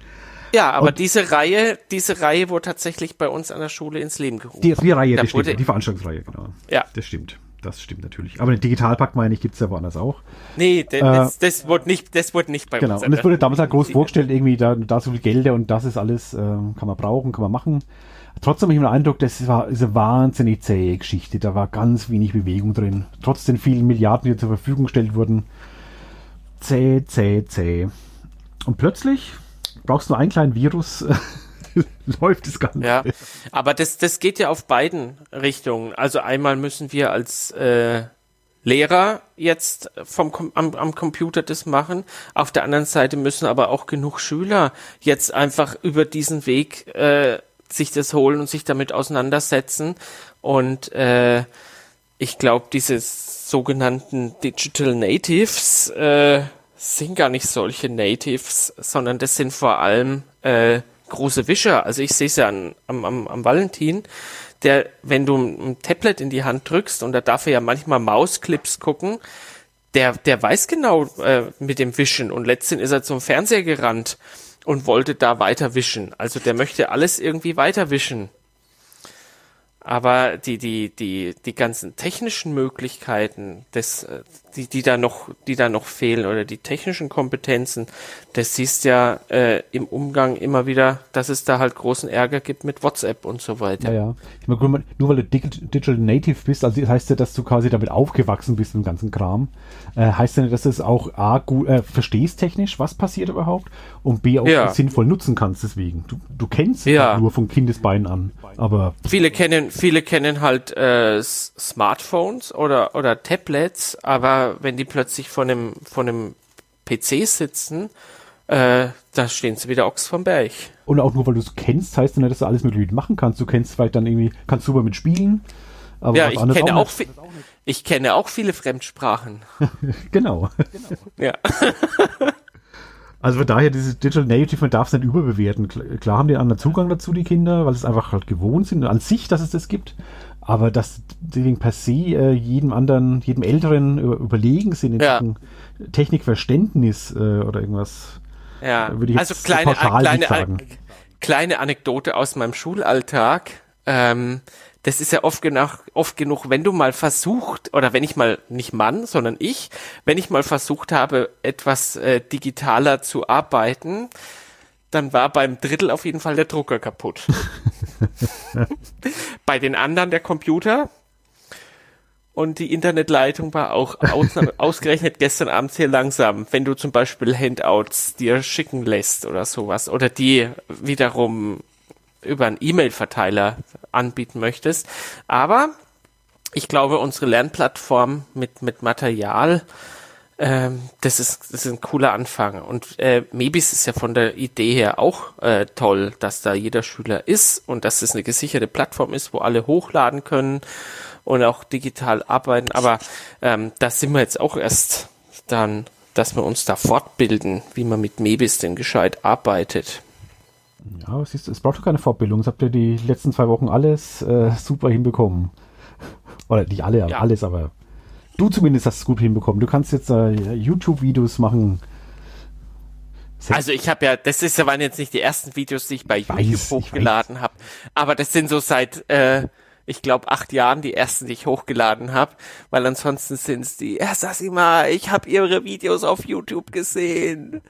Ja, aber Und- diese Reihe, diese Reihe wurde tatsächlich bei uns an der Schule ins Leben gerufen. Die, die Reihe, Da das stimmt. Die Veranstaltungsreihe, genau. Ja. Das stimmt. Das stimmt natürlich. Aber den Digitalpakt, meine ich, gibt es ja woanders auch. Nee, d- das, das wurde nicht, das wurde nicht bei Genau. uns. Und an es wurde damals halt groß vorgestellt, irgendwie da, da so viel Gelder und das ist alles, äh, kann man brauchen, kann man machen. Trotzdem habe ich den Eindruck, das war ist eine wahnsinnig zähe Geschichte. Da war ganz wenig Bewegung drin. Trotz den vielen Milliarden, die zur Verfügung gestellt wurden. Zäh, zäh, zäh. Und plötzlich brauchst du nur einen kleinen Virus, (laughs) läuft das Ganze. Ja, aber das, das geht ja auf beiden Richtungen. Also einmal müssen wir als äh, Lehrer jetzt vom, am, am Computer das machen. Auf der anderen Seite müssen aber auch genug Schüler jetzt einfach über diesen Weg äh, sich das holen und sich damit auseinandersetzen. Und äh, ich glaube, diese sogenannten Digital Natives äh, sind gar nicht solche Natives, sondern das sind vor allem äh, große Wischer. Also ich sehe es ja an, am, am, am Valentin, der, wenn du ein Tablet in die Hand drückst, und da darf er ja manchmal Mausclips gucken, der, der weiß genau äh, mit dem Wischen. Und letztendlich ist er zum Fernseher gerannt und wollte da weiter wischen. Also der möchte alles irgendwie weiter wischen. Aber die, die, die, die ganzen technischen Möglichkeiten, das, äh, die, die da noch, die da noch fehlen oder die technischen Kompetenzen, das siehst ja äh, im Umgang immer wieder, dass es da halt großen Ärger gibt mit WhatsApp und so weiter. Ja, ja. Ich meine, nur weil du Digital Native bist, also das heißt ja, dass du quasi damit aufgewachsen bist mit dem ganzen Kram, äh, heißt ja nicht, dass du es auch A, gut, äh, verstehst technisch, was passiert überhaupt und B, auch ja. sinnvoll nutzen kannst deswegen. Du, du kennst ja. nur von Kindesbeinen an, aber... Viele kennen, viele kennen halt äh, Smartphones oder, oder Tablets, aber wenn die plötzlich vor einem, vor einem PC sitzen, äh, da stehen sie wieder Ochs vom Berg. Und auch nur weil du es kennst, heißt nicht, dass du alles mögliche machen kannst. Du kennst vielleicht dann irgendwie, kannst super mit spielen. Aber ja, ich kenne auch, auch ich kenne auch viele Fremdsprachen. (laughs) genau. Ja. (laughs) also von daher, dieses Digital Native, man darf es nicht überbewerten. Klar haben die einen anderen Zugang dazu, die Kinder, weil es einfach halt gewohnt sind, an sich, dass es das gibt. Aber dass deswegen per se äh, jedem anderen, jedem Älteren überlegen sind in ja. Technikverständnis äh, oder irgendwas. Ja, würde ich also kleine, kleine, sagen. kleine Anekdote aus meinem Schulalltag. Ähm, das ist ja oft genug, oft genug, wenn du mal versucht, oder wenn ich mal, nicht Mann, sondern ich, wenn ich mal versucht habe, etwas äh, digitaler zu arbeiten, dann war beim Drittel auf jeden Fall der Drucker kaputt. (laughs) Bei den anderen der Computer. Und die Internetleitung war auch aus, ausgerechnet gestern Abend sehr langsam, wenn du zum Beispiel Handouts dir schicken lässt oder sowas. Oder die wiederum über einen E-Mail-Verteiler anbieten möchtest. Aber ich glaube, unsere Lernplattform mit, mit Material, ähm, das, ist, das ist ein cooler Anfang. Und äh, Mebis ist ja von der Idee her auch äh, toll, dass da jeder Schüler ist und dass es eine gesicherte Plattform ist, wo alle hochladen können und auch digital arbeiten. Aber ähm, da sind wir jetzt auch erst dann, dass wir uns da fortbilden, wie man mit Mebis denn gescheit arbeitet. Ja, es, ist, es braucht doch keine Fortbildung. Das habt ihr die letzten zwei Wochen alles äh, super hinbekommen. (laughs) Oder nicht alle, ja. alles, aber du zumindest hast es gut hinbekommen. Du kannst jetzt äh, YouTube-Videos machen. Also ich habe ja, das ist, waren jetzt nicht die ersten Videos, die ich bei YouTube weiß, hochgeladen habe, aber das sind so seit, äh, ich glaube, acht Jahren die ersten, die ich hochgeladen habe, weil ansonsten sind es die, ja, sag mal, ich habe ihre Videos auf YouTube gesehen.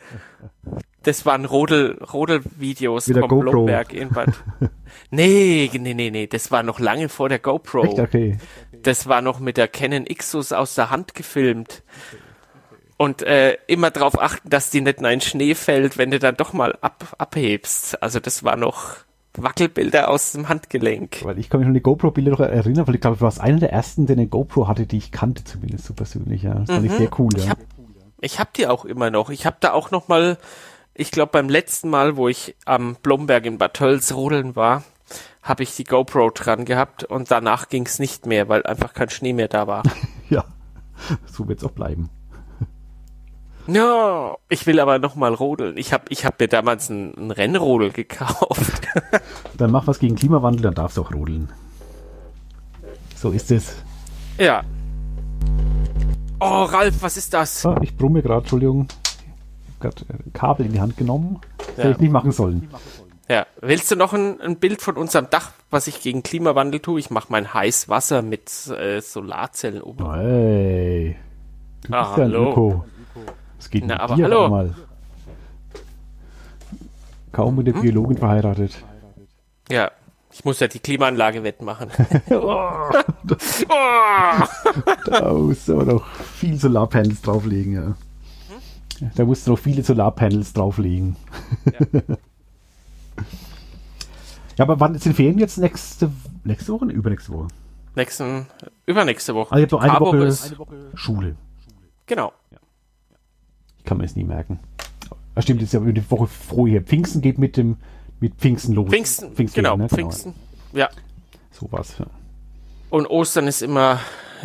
Das waren Rodel, Rodel-Videos vom GoPro. Blomberg in Bad. (laughs) nee, nee, nee, nee, das war noch lange vor der GoPro. Echt? Okay. Das war noch mit der Canon Ixus aus der Hand gefilmt. Und äh, immer darauf achten, dass die nicht in einen Schnee fällt, wenn du dann doch mal ab, abhebst. Also das war noch Wackelbilder aus dem Handgelenk. Weil ich kann mich an die GoPro-Bilder noch erinnern, weil ich glaube, du warst einer der ersten, der eine GoPro hatte, die ich kannte zumindest so persönlich. Ja. Das fand mhm. ich sehr cool. Ja. Ich hab, ich hab die auch immer noch. Ich habe da auch noch mal ich glaube, beim letzten Mal, wo ich am Blomberg in Bad Tölz rodeln war, habe ich die GoPro dran gehabt und danach ging es nicht mehr, weil einfach kein Schnee mehr da war. (laughs) ja, so wird es auch bleiben. No, ich will aber noch mal rodeln. Ich habe ich hab mir damals ein, ein Rennrodel gekauft. (laughs) dann mach was gegen Klimawandel, dann darfst du auch rodeln. So ist es. Ja. Oh, Ralf, was ist das? Ah, ich brumme gerade, Entschuldigung gerade Kabel in die Hand genommen. Ja. Hätte ich nicht machen sollen. Ja, willst du noch ein, ein, Bild von unserem Dach, was ich gegen Klimawandel tue? Ich mache mein heiß Wasser mit äh, Solarzellen oben. Hey, du ah, bist ja ein Öko. Was geht Na, aber dir hallo. mal? Kaum mit der hm? Biologin verheiratet. Ja, Ich muss ja die Klimaanlage wettmachen. oh, das, oh. Da musst du aber noch viel Solarpanels drauflegen, ja. Da musst du noch viele Solarpanels drauflegen. Ja. (laughs) ja, aber wann sind Ferien jetzt nächste, nächste Woche? Übernächste Woche? Nächsten, übernächste Woche. Also ihr habt noch eine Woche, eine Woche, Schule. Genau. Ich kann mir es nie merken. Das stimmt, jetzt ja die Woche vorher. Pfingsten geht mit dem mit Pfingsten los. Pfingsten, Pfingsten genau, ne? genau, Pfingsten, ja. So was. Ja. Und Ostern ist immer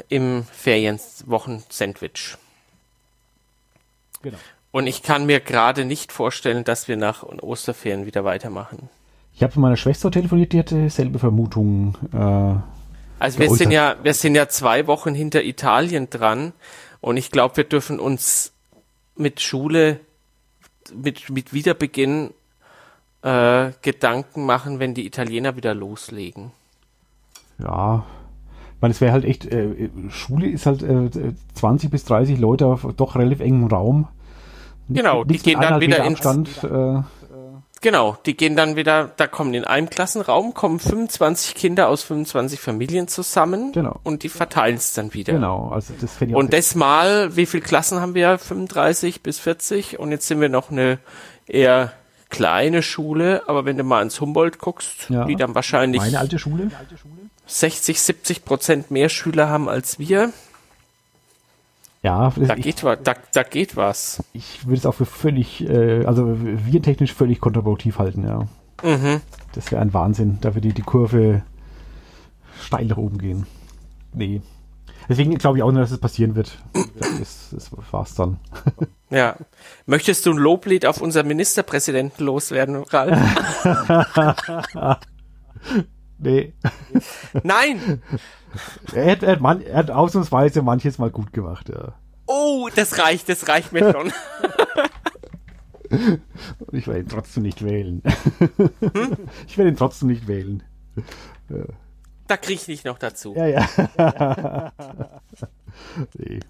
im Ferienwochen-Sandwich. Genau. Und ich kann mir gerade nicht vorstellen, dass wir nach Osterferien wieder weitermachen. Ich habe von meiner Schwester telefoniert, die hatte selbe Vermutungen. Äh, also wir sind ja, wir sind ja zwei Wochen hinter Italien dran und ich glaube, wir dürfen uns mit Schule, mit, mit Wiederbeginn äh, Gedanken machen, wenn die Italiener wieder loslegen. Ja, meine, es wäre halt echt, äh, Schule ist halt äh, 20 bis 30 Leute auf doch relativ engem Raum. Genau, die gehen dann wieder ins Abstand, äh, Genau, die gehen dann wieder, da kommen in einem Klassenraum, kommen 25 Kinder aus 25 Familien zusammen genau. und die verteilen es dann wieder. Genau, also das finde ich Und das mal, wie viele Klassen haben wir? 35 bis 40 und jetzt sind wir noch eine eher kleine Schule, aber wenn du mal ins Humboldt guckst, ja. die dann wahrscheinlich meine alte Schule 60, 70 Prozent mehr Schüler haben als wir. Ja, da ich, geht was. Da, da geht was. Ich würde es auch für völlig, äh, also virentechnisch völlig kontraproduktiv halten, ja. Mhm. Das wäre ein Wahnsinn. Da würde die, die Kurve steil nach oben gehen. Nee. Deswegen glaube ich auch nicht, dass es passieren wird. (clears throat) Das, das war's dann. (laughs) Ja. Möchtest du ein Loblied auf unseren Ministerpräsidenten loswerden, Ralf? (laughs) nee. Nein! (laughs) Er hat, er, hat man, er hat ausnahmsweise manches mal gut gemacht, ja. Oh, das reicht, das reicht mir schon. (laughs) ich werde ihn trotzdem nicht wählen. Hm? Ich werde ihn trotzdem nicht wählen. Da kriege ich nicht noch dazu. Ja, ja. (laughs) nee.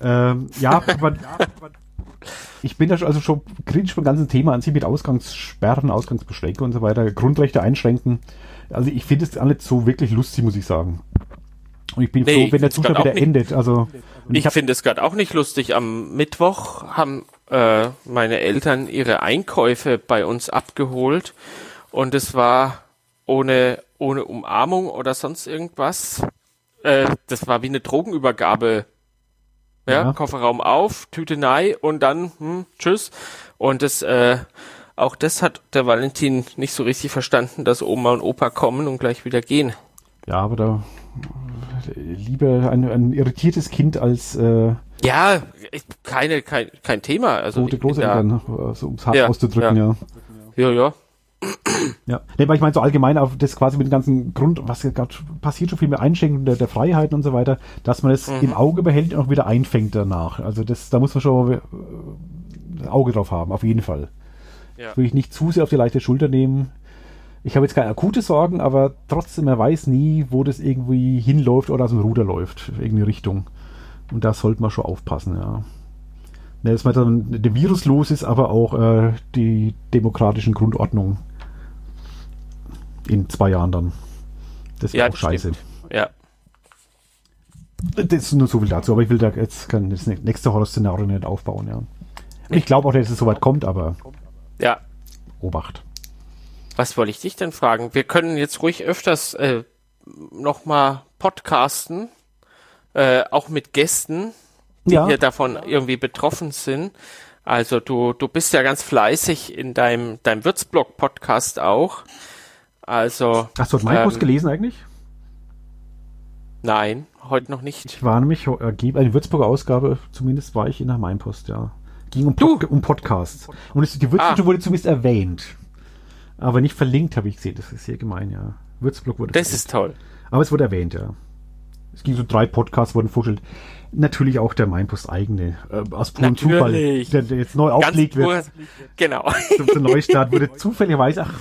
ähm, ja, aber, ich bin da also schon kritisch beim ganzen Thema an sich mit Ausgangssperren, Ausgangsbeschränkungen und so weiter, Grundrechte einschränken. Also ich finde es nicht so wirklich lustig, muss ich sagen. Und ich bin nee, froh, wenn der Zustand wieder nicht, endet. Also ich, ich finde es gerade auch nicht lustig. Am Mittwoch haben äh, meine Eltern ihre Einkäufe bei uns abgeholt und es war ohne ohne Umarmung oder sonst irgendwas. Äh, das war wie eine Drogenübergabe. Ja, ja. Kofferraum auf, Tüte nei und dann hm, tschüss. Und das äh, auch das hat der Valentin nicht so richtig verstanden, dass Oma und Opa kommen und gleich wieder gehen. Ja, aber da lieber ein, ein irritiertes Kind als äh, ja, keine, kein, kein Thema. Also gute Großeltern, so ums hart ja, auszudrücken, ja. Ja, ja. ja. Ja, nee, weil ich meine so allgemein auf das quasi mit dem ganzen Grund, was gerade passiert, schon viel mehr Einschränkungen der, der, Freiheiten und so weiter, dass man es mhm. im Auge behält und auch wieder einfängt danach. Also das, da muss man schon äh, ein Auge drauf haben, auf jeden Fall. Ja. Will ich nicht zu sehr auf die leichte Schulter nehmen. Ich habe jetzt keine akute Sorgen, aber trotzdem, er weiß nie, wo das irgendwie hinläuft oder aus dem Ruder läuft, in irgendeine Richtung. Und da sollte man schon aufpassen, ja. Ne, dass man dann der Virus los ist, aber auch äh, die demokratischen Grundordnungen in zwei Jahren dann. Das wäre ja, auch scheiße. Stimmt. Ja. Das ist nur so viel dazu, aber ich will da jetzt kann das nächste Horror-Szenario nicht aufbauen, ja. Ich glaube auch, dass es soweit kommt, aber ja. Obacht. Was wollte ich dich denn fragen? Wir können jetzt ruhig öfters äh, nochmal podcasten, äh, auch mit Gästen, die ja. hier davon irgendwie betroffen sind. Also du, du bist ja ganz fleißig in deinem, deinem Würzblog-Podcast auch. Also. Hast du meinen ähm, Post gelesen eigentlich? Nein, heute noch nicht. Ich war nämlich, äh, eine Würzburger Ausgabe, zumindest war ich in der Mainpost, ja. Ging um, Pod um Podcasts. Und es, die Würzburg ah. wurde zumindest erwähnt. Aber nicht verlinkt, habe ich gesehen. Das ist sehr gemein, ja. Würzburg wurde Das verlinkt. ist toll. Aber es wurde erwähnt, ja. Es ging so drei Podcasts, wurden vorgestellt. Natürlich auch der Mainpost eigene, äh, aus purem Zufall, der, der, jetzt neu aufgelegt wird. Genau. Zum, zum Neustart wurde (laughs) zufälligerweise, ach,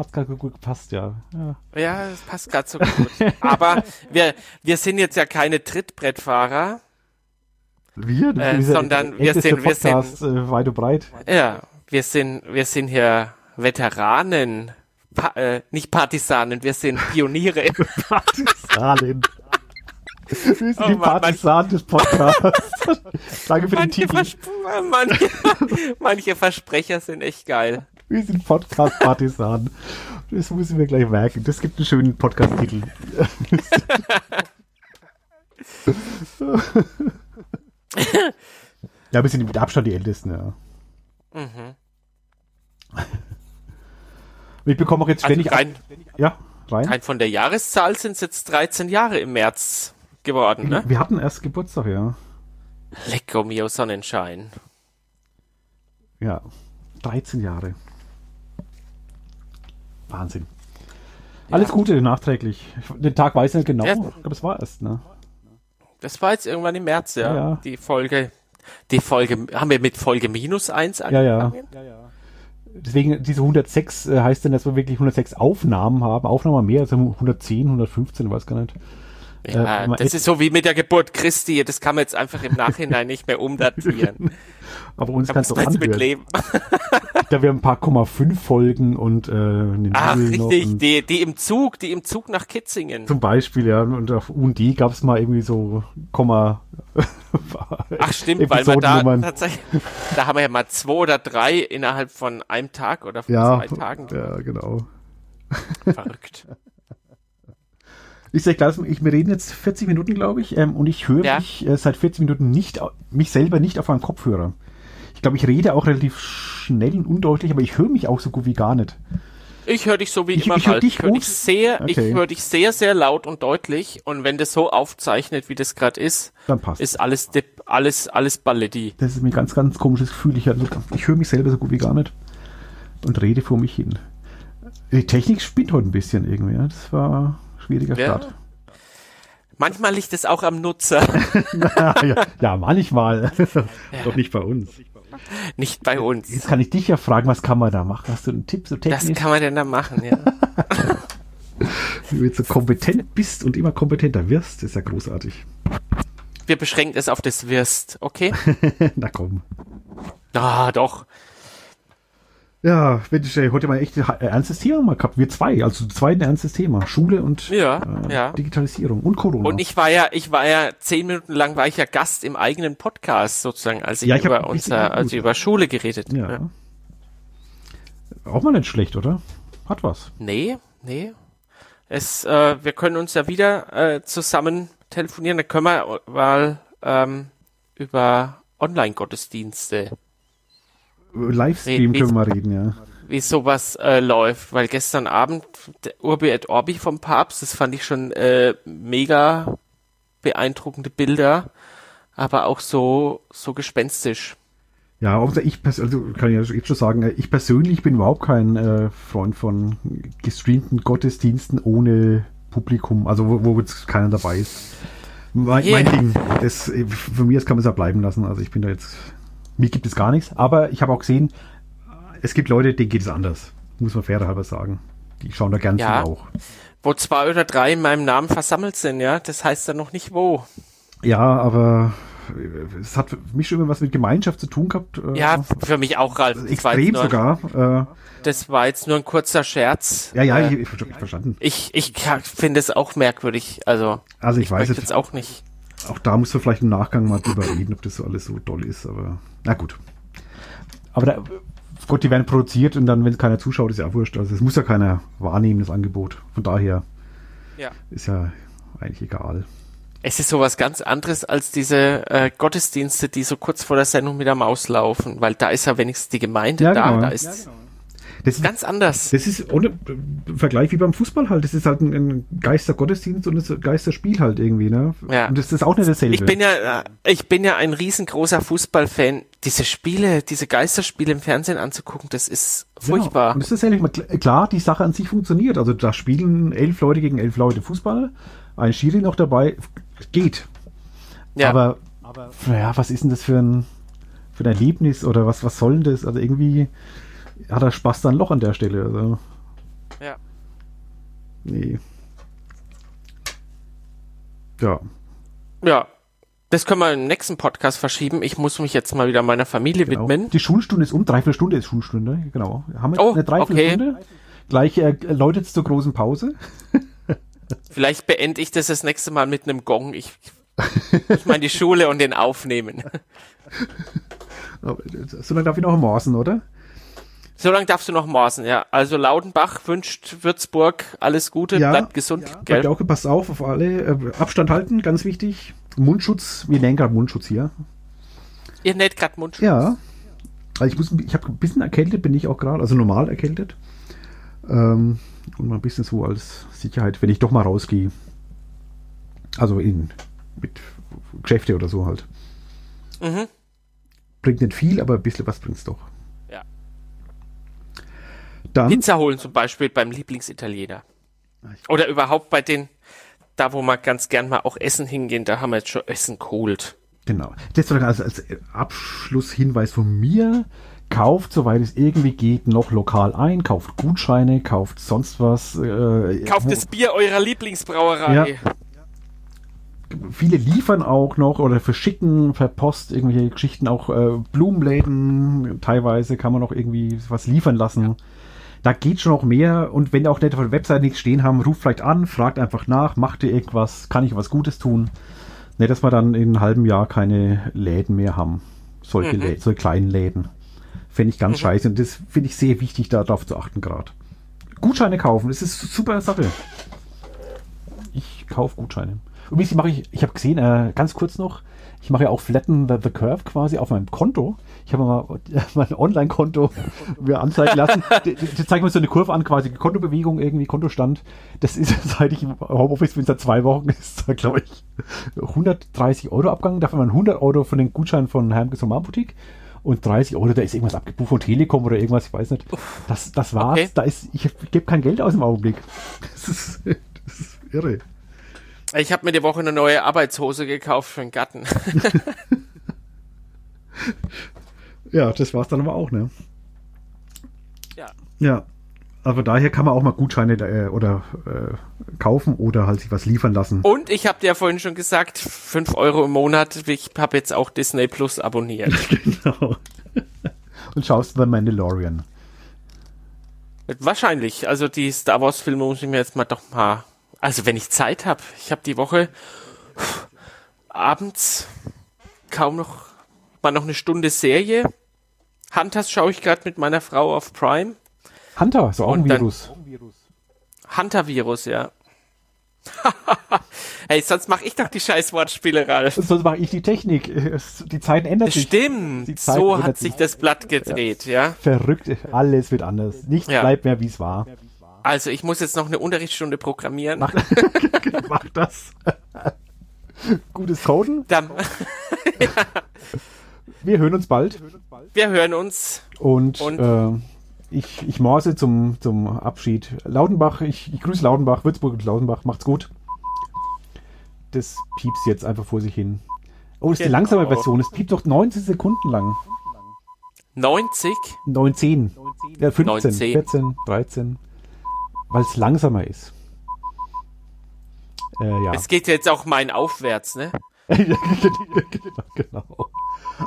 hat gerade gut gepasst, ja. Ja, ja das passt gerade so gut. Aber wir, wir sind jetzt ja keine Trittbrettfahrer. Wir? Äh, sondern wir sind, wir sind, äh, weit und breit. Ja, wir sind, wir sind hier Veteranen pa äh, nicht Partisanen, wir sind Pioniere. (laughs) Partisanen. Wir sind Oh die Partisanen des Podcasts. (laughs) Danke für den manche, Titel. Vers manche, (laughs) manche Versprecher sind echt geil. Wir sind Podcast-Partisanen. Das müssen wir gleich merken. Das gibt einen schönen Podcast-Titel. ja, wir sind mit Abstand die Ältesten, ja. Mhm. Ich bekomme auch jetzt Also ständig... rein, ja, rein. rein von der Jahreszahl sind es jetzt 13 Jahre im März geworden, ne? Wir hatten erst Geburtstag, ja. Lecco mio Sonnenschein. Ja, 13 Jahre. Wahnsinn. Alles Gute nachträglich. Ich- Den Tag weiß ich nicht genau. Ja. Ich glaube, es war erst, ne? Das war jetzt irgendwann im März, ja. Ja, ja. Die Folge, die Folge, haben wir mit Folge minus eins Ja, ja. angefangen? Deswegen, diese 106 äh, heißt denn, dass wir wirklich 106 Aufnahmen haben. Aufnahmen mehr, also 110, 115, weiß gar nicht. Ja, Äh, man- das ist so wie mit der Geburt Christi, das kann man jetzt einfach im Nachhinein nicht mehr umdatieren. (laughs) Aber uns kannst du man jetzt mit leben. Da wir ein paar Komma 5 Folgen und äh, eine Ach, noch richtig, und die, die im Zug, die im Zug nach Kitzingen. Zum Beispiel, ja. Und auf U&D gab es mal irgendwie so Komma... Ach stimmt, weil wir da tatsächlich, da haben wir ja mal zwei oder drei innerhalb von einem Tag oder von Ja, zwei Tagen. ja, genau. Verrückt. Ich sag klar, ich, wir reden jetzt 40 Minuten, glaube ich, ähm, und ich höre Ja. mich äh, seit 40 Minuten nicht, mich selber nicht auf einem Kopfhörer. Ich glaube, ich rede auch relativ schnell und undeutlich, aber ich höre mich auch so gut wie gar nicht. Ich höre dich so wie Ich- immer ich hör halt. dich Ich höre gut. dich sehr, ich Okay. höre dich sehr, sehr laut und deutlich. Und wenn das so aufzeichnet, wie das gerade ist, Dann passt. ist alles dip, alles, alles Balletti. Das ist mir ein ganz, ganz komisches Gefühl. Ich, ich höre mich selber so gut wie gar nicht und rede vor mich hin. Die Technik spinnt heute ein bisschen irgendwie. Das war schwieriger Ja. Start. Manchmal liegt es auch am Nutzer, (laughs) ja, ja, manchmal. (laughs) Doch nicht bei uns. nicht bei uns. Jetzt kann ich dich ja fragen, was kann man da machen? Hast du einen Tipp so Das technisch? kann man denn da machen, ja. (laughs) Wenn du jetzt so kompetent bist und immer kompetenter wirst, ist ja großartig. Wir beschränken es auf das Wirst, okay? Na komm. Ah, doch. Ja, Mensch, ey, heute mal echt ein ernstes Thema mal gehabt. Wir zwei, also zu zweit ein ernstes Thema. Schule und Ja, äh, ja. Digitalisierung und Corona. Und ich war ja, ich war ja zehn Minuten lang war ich ja Gast im eigenen Podcast sozusagen, als ich, Ja, ich über unser, also über Schule geredet. ja. ja. Auch mal nicht schlecht, oder? Hat was. Nee, nee. Es, äh, wir können uns ja wieder äh, zusammen telefonieren, dann können wir mal ähm, über Online-Gottesdienste, Livestream Wie- können wir mal reden, ja. wie sowas äh, läuft, weil gestern Abend der Urbi et Orbi vom Papst, das fand ich schon äh, mega beeindruckende Bilder, aber auch so so gespenstisch. Ja, außer ich, also kann ich ja jetzt schon sagen, äh, ich persönlich bin überhaupt kein äh, Freund von gestreamten Gottesdiensten ohne Publikum, also wo, wo jetzt keiner dabei ist. Mein, Yeah. mein Ding, das, äh, für mich das kann man es ja bleiben lassen, also ich bin da jetzt, mir gibt es gar nichts, aber ich habe auch gesehen, es gibt Leute, denen geht es anders, muss man fairerhalber sagen. Die schauen da gern Ja. zu auch. Wo zwei oder drei in meinem Namen versammelt sind, ja, das heißt dann noch nicht wo. Ja, aber äh, es hat für mich schon immer was mit Gemeinschaft zu tun gehabt. äh, Ja, für mich auch, Ralf. Extrem nur, sogar. Äh, das war jetzt nur ein kurzer Scherz. ja, ja, Äh, ich, ich, ich verstanden. Ich, ich finde es auch merkwürdig. Also, Also ich, ich weiß jetzt auch nicht. Auch da musst du vielleicht im Nachgang mal drüber (clears throat) reden, ob das so alles so toll ist, aber na gut. Aber da, Gott, die werden produziert und dann, wenn es keiner zuschaut, ist ja auch wurscht. Also es muss ja keiner wahrnehmen, das Angebot. Von daher Ja. ist ja eigentlich egal. Es ist sowas ganz anderes als diese äh, Gottesdienste, die so kurz vor der Sendung mit der Maus laufen, weil da ist ja wenigstens die Gemeinde Ja, da. genau. Da ist Das ist, ganz anders. das ist ohne äh, Vergleich wie beim Fußball halt. Das ist halt ein, ein Geistergottesdienst und ein Geisterspiel halt irgendwie, ne? Ja. Und das ist auch nicht dasselbe. Ich bin ja, äh, ich bin ja ein riesengroßer Fußballfan. Diese Spiele, diese Geisterspiele im Fernsehen anzugucken, das ist furchtbar. Genau. Und das ist ehrlich, mal kl- klar, die Sache an sich funktioniert. Also da spielen elf Leute gegen elf Leute Fußball, ein Schiri noch dabei, geht. Ja. Aber, naja, was ist denn das für ein, für ein Erlebnis oder was, was soll denn das? Also irgendwie hat er Spaß dann Loch an der Stelle. Also, ja. nee. Ja. Ja. Das können wir im nächsten Podcast verschieben. Ich muss mich jetzt mal wieder meiner Familie Genau. widmen. Die Schulstunde ist um, dreiviertel Stunde ist Schulstunde, genau. Haben wir Oh, eine Dreiviertelstunde? Gleich äh, läutet es zur großen Pause. (laughs) Vielleicht beende ich das das nächste Mal mit einem Gong. Ich, ich meine die Schule und den aufnehmen. (laughs) so lange darf ich noch morsen, oder? So lange darfst du noch morsen, ja. Also Laudenbach wünscht Würzburg alles Gute, Ja, bleibt gesund, Ja, gell? auch passt auf, auf alle. Äh, Abstand halten, ganz wichtig. Mundschutz, wir nennen gerade Mundschutz hier. Ihr näht grad Mundschutz. Ja. Also ich muss, ich habe ein bisschen erkältet, bin ich auch gerade, also normal erkältet. Ähm, und mal ein bisschen so als Sicherheit, wenn ich doch mal rausgehe. Also in mit Geschäfte oder so halt. Mhm. Bringt nicht viel, aber ein bisschen was bringt's doch. Ja. Dann, Pizza holen zum Beispiel beim Lieblingsitaliener. Oder überhaupt bei den, da wo wir ganz gern mal auch essen hingehen, da haben wir jetzt schon Essen geholt. genau. Das war als, als Abschlusshinweis von mir. Kauft, soweit es irgendwie geht, noch lokal ein, kauft Gutscheine, kauft sonst was. Äh, Kauft das Bier eurer Lieblingsbrauerei. Ja. viele liefern auch noch oder verschicken per Post irgendwelche Geschichten, auch äh, Blumenläden, teilweise kann man noch irgendwie was liefern lassen. Da geht schon noch mehr und wenn ihr auch nicht auf der Website nichts stehen haben, ruft vielleicht an, fragt einfach nach, macht ihr irgendwas, kann ich was Gutes tun? Nicht, dass wir dann in einem halben Jahr keine Läden mehr haben. Solche, Mhm. Lä solche kleinen Läden. Fände ich ganz scheiße und das finde ich sehr wichtig, darauf zu achten gerade. Gutscheine kaufen, das ist super Sache. Ich kaufe Gutscheine. Übrigens mache ich, ich habe gesehen, äh, ganz kurz noch, ich mache ja auch Flatten the, the Curve quasi auf meinem Konto. Ich habe mal (laughs) mein Online-Konto mir anzeigen lassen. (laughs) Die, die, zeigen mir so eine Kurve an, quasi Kontobewegung, irgendwie Kontostand. Das ist, (laughs) seit ich im Homeoffice bin, seit zwei Wochen, ist da, glaube ich, 130 Euro abgegangen. Dafür waren 100 Euro von den Gutscheinen von Hermges Boutique und 30 Euro, da ist irgendwas abgebucht von Telekom oder irgendwas, ich weiß nicht. Das, das war's. Okay. Da ist, ich gebe kein Geld aus im Augenblick. Das ist, das ist irre. Ich habe mir die Woche eine neue Arbeitshose gekauft für den Gatten. Ja, das war's dann aber auch, ne? ja. Ja. Also daher kann man auch mal Gutscheine äh, oder äh, kaufen oder halt sich was liefern lassen. Und ich habe dir ja vorhin schon gesagt, 5 Euro im Monat. Ich habe jetzt auch Disney Plus abonniert. (laughs) genau. Und schaust The Mandalorian. Wahrscheinlich. Also die Star Wars Filme muss ich mir jetzt mal doch mal. Also wenn ich Zeit habe. Ich habe die Woche abends kaum noch mal noch eine Stunde Serie. Hunters schaue ich gerade mit meiner Frau auf Prime. Hunter, so auch ein Virus. Hunter-Virus, ja. (laughs) hey, sonst mache ich doch die scheiß Wortspiele, Ralf. Sonst mache ich die Technik. Die Zeiten ändern sich. Stimmt, Zeit so hat sich das Blatt gedreht, ja. Verrückt. Alles wird anders. Nichts Ja. bleibt mehr, wie es war. Also ich muss jetzt noch eine Unterrichtsstunde programmieren. Mach, (laughs) Mach das. (laughs) Gutes Coden. Dann, Wir hören uns bald. wir hören uns. Und, Und? Äh, ich, ich morse zum, zum Abschied. Lautenbach, ich, ich grüße Lautenbach, Würzburg und Lautenbach. Macht's gut. Das piepst jetzt einfach vor sich hin. Oh, das ist die Genau. langsame Version. Es piept doch 19 Sekunden lang. 90. 19. Ja, 15, 19. 14, 13. Weil es langsamer ist. Äh, ja. Es geht jetzt auch mein aufwärts, ne? (laughs) genau.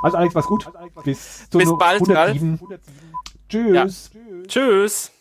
Also Alex, war's gut. Bis, zur Bis Nu- bald, 107. Tschüss. Tschüss.